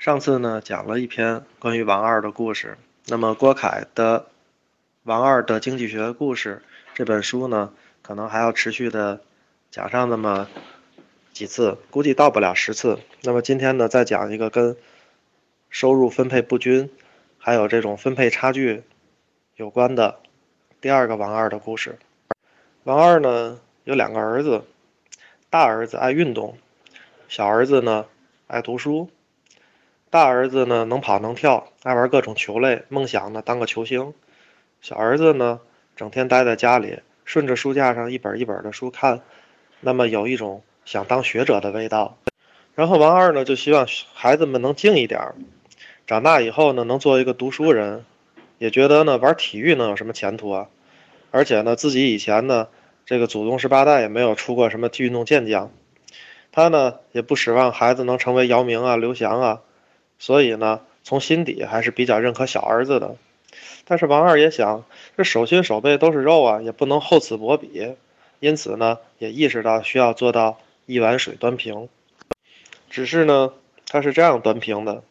上次呢讲了一篇关于王二的故事，那么郭凯的《王二的经济学故事》这本书呢，可能还要持续的讲上那么几次，估计到不了十次。那么今天呢，再讲一个跟收入分配不均，还有这种分配差距有关的第二个王二的故事。王二呢有两个儿子，大儿子爱运动，小儿子呢爱读书。大儿子呢能跑能跳，爱玩各种球类，梦想呢当个球星。小儿子呢整天待在家里，顺着书架上一本一本的书看，那么有一种想当学者的味道。然后王二呢就希望孩子们能静一点，长大以后呢能做一个读书人，也觉得呢玩体育能有什么前途啊？而且呢自己以前呢这个祖宗十八代也没有出过什么运动健将，他呢也不指望孩子能成为姚明啊、刘翔啊。所以呢，从心底还是比较认可小儿子的。但是王二也想，这手心手背都是肉啊，也不能厚此薄彼。因此呢，也意识到需要做到一碗水端平。只是呢，他是这样端平的：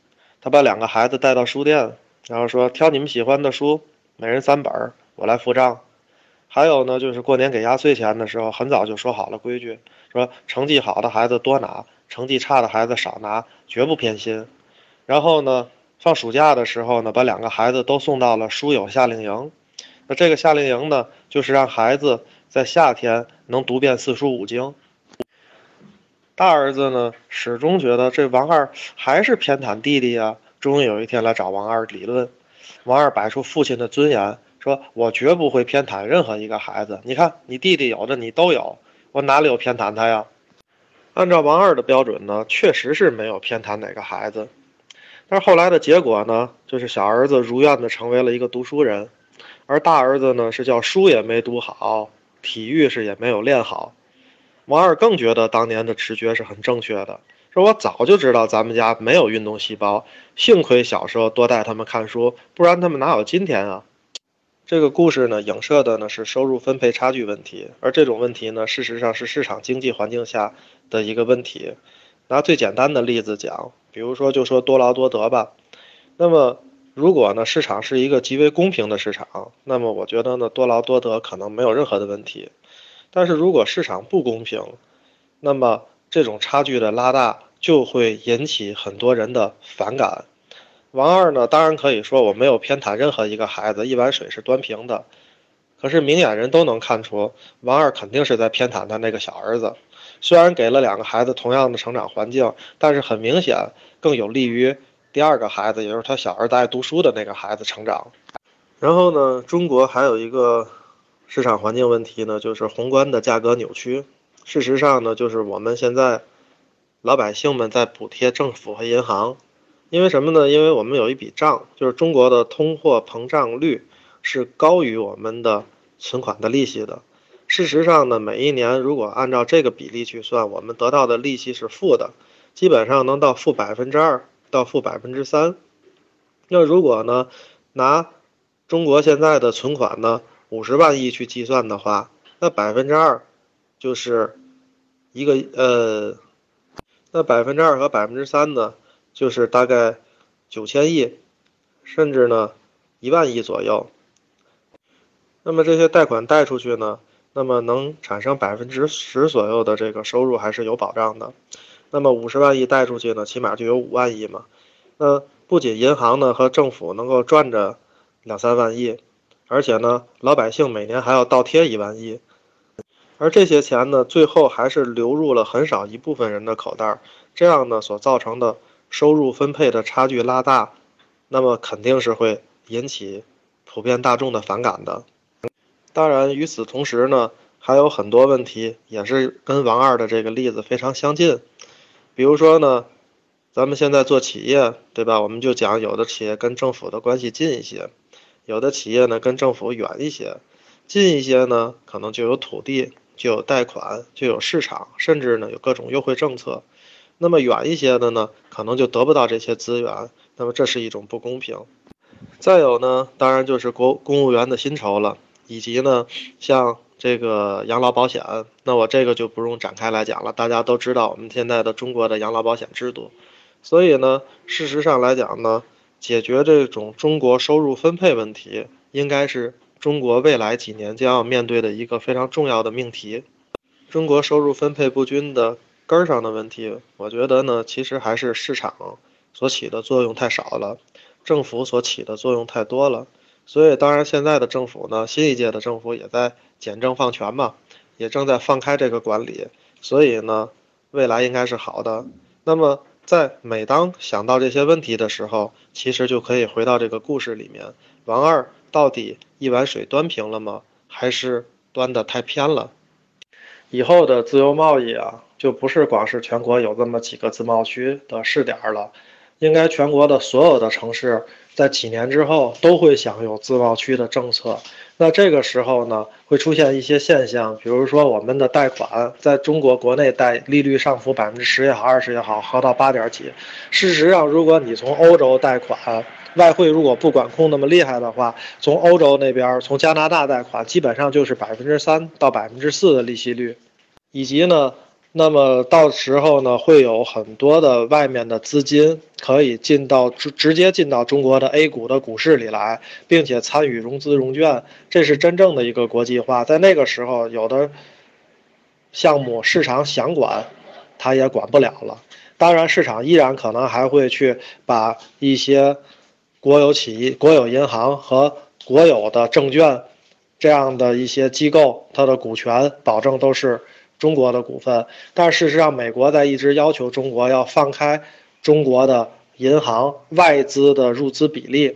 他把两个孩子带到书店，然后说：“挑你们喜欢的书，每人三本，我来付账。”还有呢，就是过年给压岁钱的时候，很早就说好了规矩，说成绩好的孩子多拿，成绩差的孩子少拿，绝不偏心。然后呢，放暑假的时候呢，把两个孩子都送到了书友夏令营。那这个夏令营呢，就是让孩子在夏天能读遍四书五经。大儿子呢，始终觉得这王二还是偏袒弟弟呀。终于有一天来找王二理论，王二摆出父亲的尊严，说：“我绝不会偏袒任何一个孩子。你看，你弟弟有的你都有，我哪里有偏袒他呀？”按照王二的标准呢，确实是没有偏袒哪个孩子。但是后来的结果呢，就是小儿子如愿的成为了一个读书人，而大儿子呢是叫书也没读好，体育是也没有练好。王二更觉得当年的直觉是很正确的，说我早就知道咱们家没有运动细胞，幸亏小时候多带他们看书，不然他们哪有今天啊？这个故事呢，影射的呢是收入分配差距问题，而这种问题呢，事实上是市场经济环境下的一个问题。拿最简单的例子讲。比如说，就说多劳多得吧。那么，如果呢市场是一个极为公平的市场，那么我觉得呢多劳多得可能没有任何的问题。但是如果市场不公平，那么这种差距的拉大就会引起很多人的反感。王二呢，当然可以说我没有偏袒任何一个孩子，一碗水是端平的。可是明眼人都能看出，王二肯定是在偏袒他那个小儿子。虽然给了两个孩子同样的成长环境，但是很明显更有利于第二个孩子，也就是他小儿子爱读书的那个孩子成长。然后呢，中国还有一个市场环境问题呢，就是宏观的价格扭曲。事实上呢，就是我们现在老百姓们在补贴政府和银行，因为什么呢？因为我们有一笔账，就是中国的通货膨胀率是高于我们的存款的利息的。事实上呢，每一年如果按照这个比例去算，我们得到的利息是负的，基本上能到负百分之二到负百分之三。那如果呢，拿中国现在的存款呢五十万亿去计算的话，那百分之二就是一个呃，那百分之二和百分之三呢，就是大概九千亿，甚至呢一万亿左右。那么这些贷款贷出去呢？那么能产生百分之十左右的这个收入还是有保障的。那么五十万亿贷出去呢，起码就有五万亿嘛。那不仅银行呢和政府能够赚着两三万亿，而且呢老百姓每年还要倒贴一万亿。而这些钱呢，最后还是流入了很少一部分人的口袋。这样呢所造成的收入分配的差距拉大，那么肯定是会引起普遍大众的反感的。当然，与此同时呢，还有很多问题也是跟王二的这个例子非常相近。比如说呢，咱们现在做企业，对吧？我们就讲有的企业跟政府的关系近一些，有的企业呢跟政府远一些。近一些呢，可能就有土地，就有贷款，就有市场，甚至呢有各种优惠政策。那么远一些的呢，可能就得不到这些资源。那么这是一种不公平。再有呢，当然就是国公务员的薪酬了。以及呢，像这个养老保险，那我这个就不用展开来讲了。大家都知道我们现在的中国的养老保险制度，所以呢，事实上来讲呢，解决这种中国收入分配问题，应该是中国未来几年将要面对的一个非常重要的命题。中国收入分配不均的根儿上的问题，我觉得呢，其实还是市场所起的作用太少了，政府所起的作用太多了。所以，当然现在的政府呢，新一届的政府也在简政放权嘛，也正在放开这个管理。所以呢，未来应该是好的。那么，在每当想到这些问题的时候，其实就可以回到这个故事里面：王二到底一碗水端平了吗？还是端的太偏了？以后的自由贸易啊，就不是光是全国有这么几个自贸区的试点了，应该全国的所有的城市在几年之后都会享有自贸区的政策。那这个时候呢，会出现一些现象，比如说我们的贷款在中国国内贷利率上浮百分之十也好，二十也好，合到八点几。事实上，如果你从欧洲贷款，外汇如果不管控那么厉害的话，从欧洲那边，从加拿大贷款，基本上就是百分之三到百分之四的利息率，以及呢。那么到时候呢，会有很多的外面的资金可以进到直直接进到中国的 A 股的股市里来，并且参与融资融券，这是真正的一个国际化。在那个时候，有的项目市场想管，它也管不了了。当然，市场依然可能还会去把一些国有企业、国有银行和国有的证券这样的一些机构，它的股权保证都是。中国的股份，但事实上，美国在一直要求中国要放开中国的银行外资的入资比例，